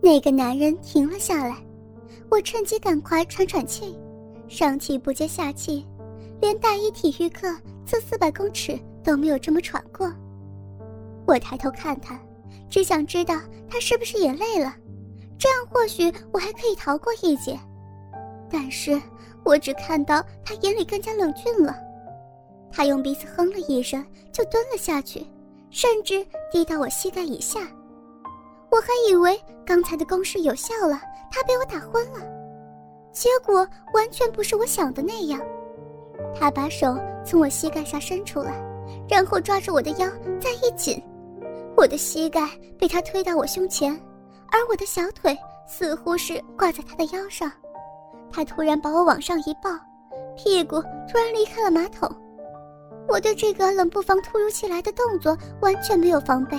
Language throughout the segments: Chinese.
那个男人停了下来，我趁机赶快喘喘气，上气不接下气，连大一体育课测四百公尺都没有这么喘过。我抬头看他，只想知道他是不是也累了，这样或许我还可以逃过一劫。但是我只看到他眼里更加冷峻了，他用鼻子哼了一声，就蹲了下去，甚至低到我膝盖以下。我还以为刚才的攻势有效了，他被我打昏了，结果完全不是我想的那样。他把手从我膝盖下伸出来，然后抓住我的腰再一紧，我的膝盖被他推到我胸前，而我的小腿似乎是挂在他的腰上。他突然把我往上一抱，屁股突然离开了马桶。我对这个冷不防突如其来的动作完全没有防备，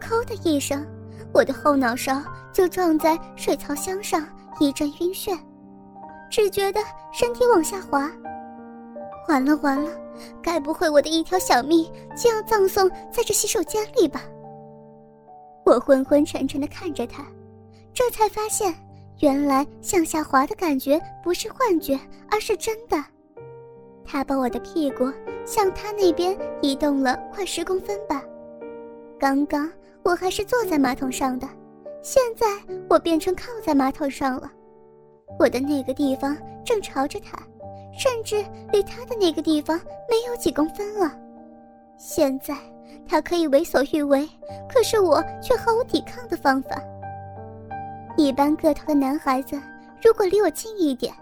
抠的一声。我的后脑勺就撞在水槽箱上，一阵晕眩，只觉得身体往下滑。完了完了，该不会我的一条小命就要葬送在这洗手间里吧？我昏昏沉沉地看着他，这才发现，原来向下滑的感觉不是幻觉，而是真的。他把我的屁股向他那边移动了快十公分吧，刚刚。我还是坐在马桶上的，现在我变成靠在马桶上了。我的那个地方正朝着他，甚至离他的那个地方没有几公分了。现在他可以为所欲为，可是我却毫无抵抗的方法。一般个头的男孩子，如果离我近一点，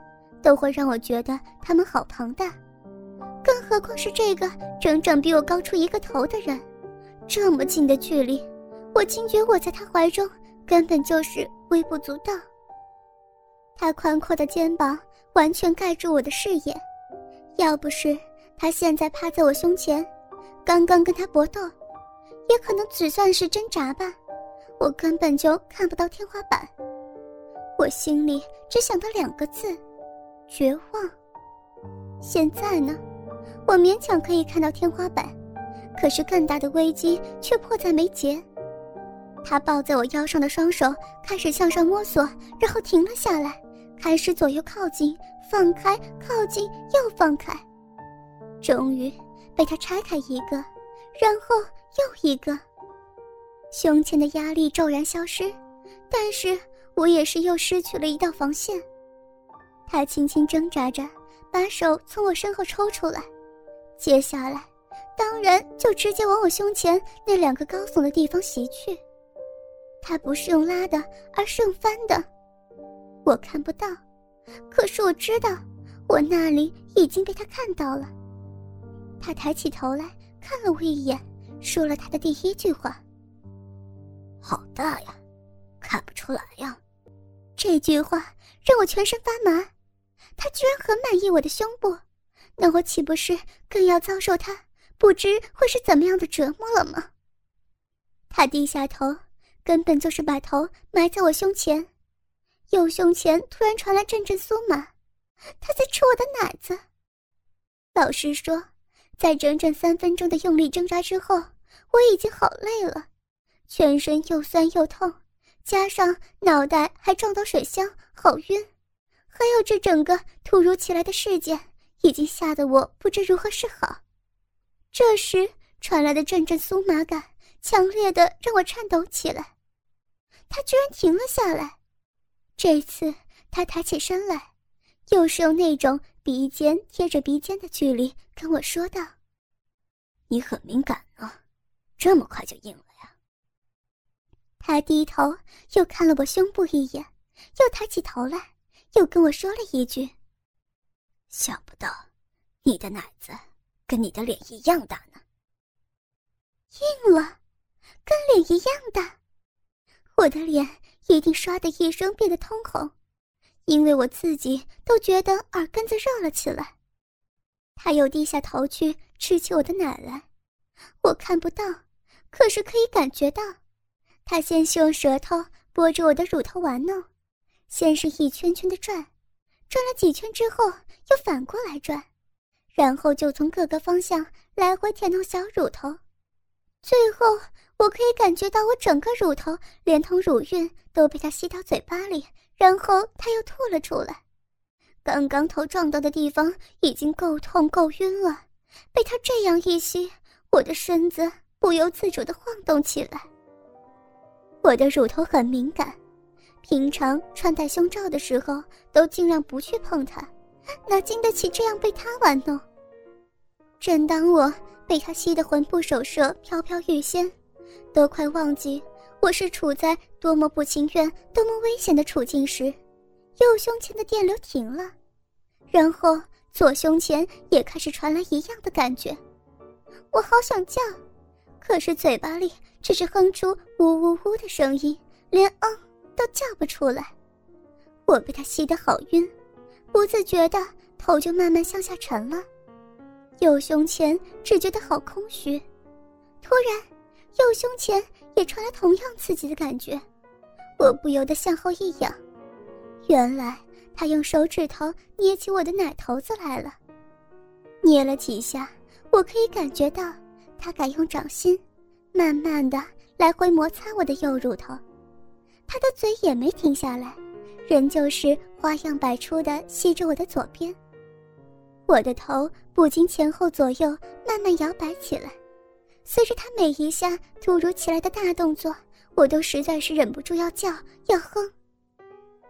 都会让我觉得他们好庞大，更何况是这个整整比我高出一个头的人，这么近的距离。我惊觉我在他怀中根本就是微不足道。他宽阔的肩膀完全盖住我的视野，要不是他现在趴在我胸前，刚刚跟他搏斗，也可能只算是挣扎吧，我根本就看不到天花板。我心里只想到两个字：绝望。现在呢，我勉强可以看到天花板，可是更大的危机却迫在眉睫。他抱在我腰上的双手开始向上摸索，然后停了下来，开始左右靠近、放开、靠近又放开，终于被他拆开一个，然后又一个。胸前的压力骤然消失，但是我也是又失去了一道防线。他轻轻挣扎着，把手从我身后抽出来，接下来，当然就直接往我胸前那两个高耸的地方袭去。他不是用拉的，而是用翻的。我看不到，可是我知道，我那里已经被他看到了。他抬起头来看了我一眼，说了他的第一句话：“好大呀，看不出来呀。”这句话让我全身发麻。他居然很满意我的胸部，那我岂不是更要遭受他不知会是怎么样的折磨了吗？他低下头。根本就是把头埋在我胸前，右胸前突然传来阵阵酥麻，他在吃我的奶子。老实说，在整整三分钟的用力挣扎之后，我已经好累了，全身又酸又痛，加上脑袋还撞到水箱，好晕，还有这整个突如其来的事件，已经吓得我不知如何是好。这时传来的阵阵酥麻感，强烈的让我颤抖起来。他居然停了下来，这次他抬起身来，又是用那种鼻尖贴着鼻尖的距离跟我说道：“你很敏感啊，这么快就硬了呀？”他低头又看了我胸部一眼，又抬起头来，又跟我说了一句：“想不到，你的奶子跟你的脸一样大呢。”硬了，跟脸一样大。我的脸一定唰的一声变得通红，因为我自己都觉得耳根子热了起来。他又低下头去吃起我的奶来，我看不到，可是可以感觉到。他先是用舌头拨着我的乳头玩弄，先是一圈圈的转，转了几圈之后又反过来转，然后就从各个方向来回舔弄小乳头，最后我可以感觉到我整个乳头连同乳晕都被他吸到嘴巴里，然后他又吐了出来。刚刚头撞到的地方已经够痛够晕了，被他这样一吸，我的身子不由自主地晃动起来。我的乳头很敏感，平常穿戴胸罩的时候都尽量不去碰它，哪经得起这样被他玩弄？正当我被他吸得魂不守舍、飘飘欲仙。都快忘记我是处在多么不情愿、多么危险的处境时，右胸前的电流停了，然后左胸前也开始传来一样的感觉。我好想叫，可是嘴巴里只是哼出呜呜呜的声音，连嗯都叫不出来。我被他吸得好晕，不自觉的头就慢慢向下沉了，右胸前只觉得好空虚。突然。右胸前也传来同样刺激的感觉，我不由得向后一仰，原来他用手指头捏起我的奶头子来了。捏了几下，我可以感觉到他敢用掌心，慢慢的来回摩擦我的右乳头。他的嘴也没停下来，仍旧是花样百出的吸着我的左边。我的头不禁前后左右慢慢摇摆起来。随着他每一下突如其来的大动作，我都实在是忍不住要叫要哼。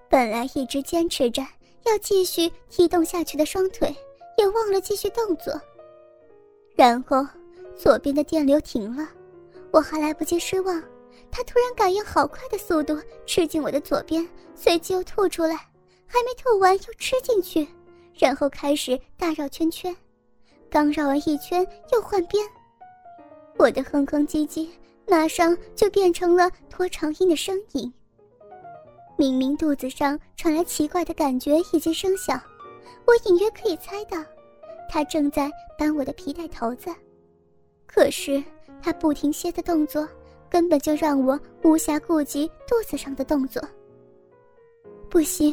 本来一直坚持着要继续踢动下去的双腿，也忘了继续动作。然后左边的电流停了，我还来不及失望，他突然感应好快的速度吃进我的左边，随即又吐出来，还没吐完又吃进去，然后开始大绕圈圈，刚绕完一圈又换边。我的哼哼唧唧马上就变成了拖长音的声音。明明肚子上传来奇怪的感觉以及声响，我隐约可以猜到，他正在扳我的皮带头子。可是他不停歇的动作，根本就让我无暇顾及肚子上的动作。不行，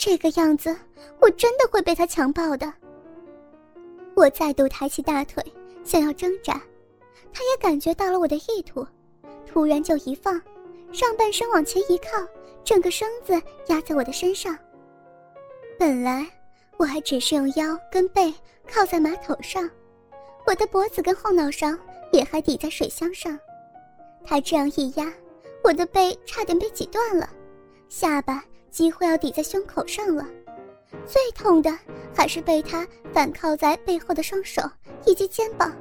这个样子我真的会被他强暴的。我再度抬起大腿，想要挣扎。他也感觉到了我的意图，突然就一放，上半身往前一靠，整个身子压在我的身上。本来我还只是用腰跟背靠在马桶上，我的脖子跟后脑勺也还抵在水箱上。他这样一压，我的背差点被挤断了，下巴几乎要抵在胸口上了。最痛的还是被他反靠在背后的双手以及肩膀。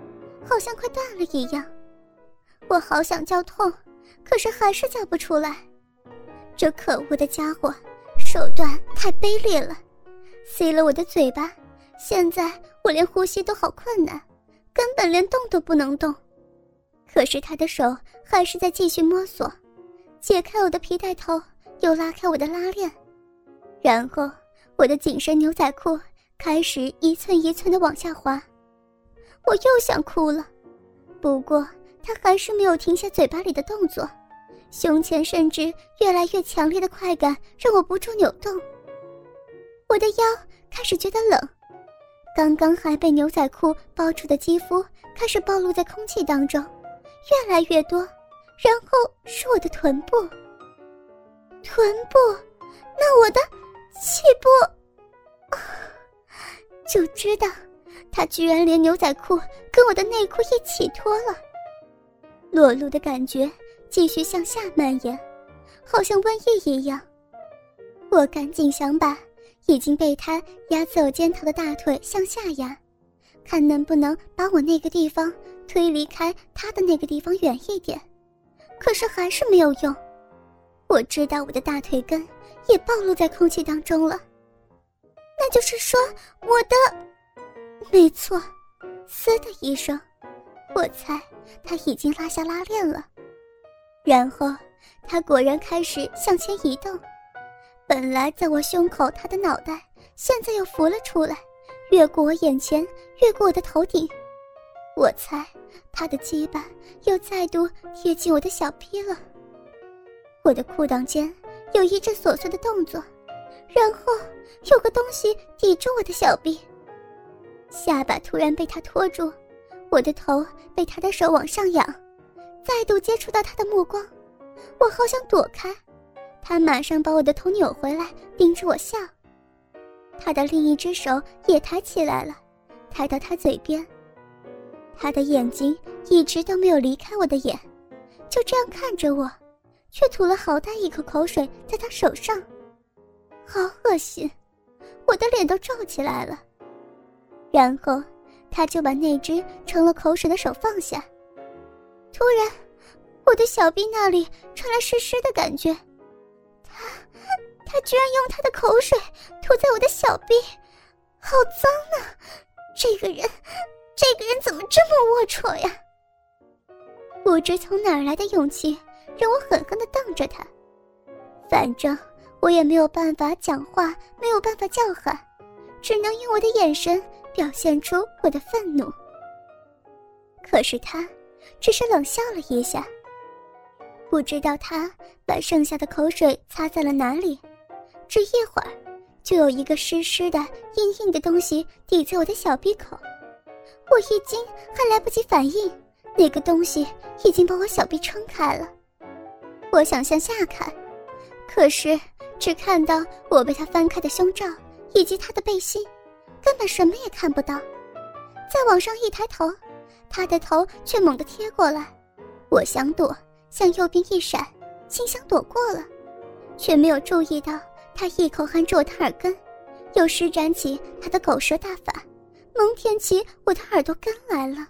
好像快断了一样，我好想叫痛，可是还是叫不出来。这可恶的家伙手段太卑劣了，塞了我的嘴巴，现在我连呼吸都好困难，根本连动都不能动。可是他的手还是在继续摸索，解开我的皮带头，又拉开我的拉链，然后我的紧身牛仔裤开始一寸一寸的往下滑。我又想哭了，不过他还是没有停下嘴巴里的动作，胸前甚至越来越强烈的快感让我不住扭动。我的腰开始觉得冷，刚刚还被牛仔裤包住的肌肤开始暴露在空气当中，越来越多，然后是我的臀部。臀部，那我的气部，就知道。他居然连牛仔裤跟我的内裤一起脱了，裸露的感觉继续向下蔓延，好像瘟疫一样。我赶紧想把已经被他压在我肩头的大腿向下压，看能不能把我那个地方推离开他的那个地方远一点。可是还是没有用，我知道我的大腿根也暴露在空气当中了，那就是说我的。没错，嘶的一声，我猜他已经拉下拉链了。然后他果然开始向前移动。本来在我胸口，他的脑袋现在又浮了出来，越过我眼前，越过我的头顶。我猜他的鸡巴又再度贴近我的小臂了。我的裤裆间有一阵琐碎的动作，然后有个东西抵住我的小臂。下巴突然被他拖住，我的头被他的手往上仰，再度接触到他的目光，我好想躲开，他马上把我的头扭回来，盯着我笑。他的另一只手也抬起来了，抬到他嘴边。他的眼睛一直都没有离开我的眼，就这样看着我，却吐了好大一口口水在他手上，好恶心，我的脸都皱起来了。然后，他就把那只盛了口水的手放下。突然，我的小臂那里传来湿湿的感觉，他，他居然用他的口水涂在我的小臂，好脏啊！这个人。这个人怎么这么龌龊呀！不知从哪儿来的勇气，让我狠狠的瞪着他。反正我也没有办法讲话，没有办法叫喊，只能用我的眼神表现出我的愤怒。可是他只是冷笑了一下，不知道他把剩下的口水擦在了哪里，只一会儿，就有一个湿湿的、硬硬的东西抵在我的小鼻口。我一惊，还来不及反应，那个东西已经把我小臂撑开了。我想向下看，可是只看到我被他翻开的胸罩以及他的背心，根本什么也看不到。再往上一抬头，他的头却猛地贴过来。我想躲，向右边一闪，心想躲过了，却没有注意到他一口含住我的耳根，又施展起他的狗舌大法。猛舔起我的耳朵根来了。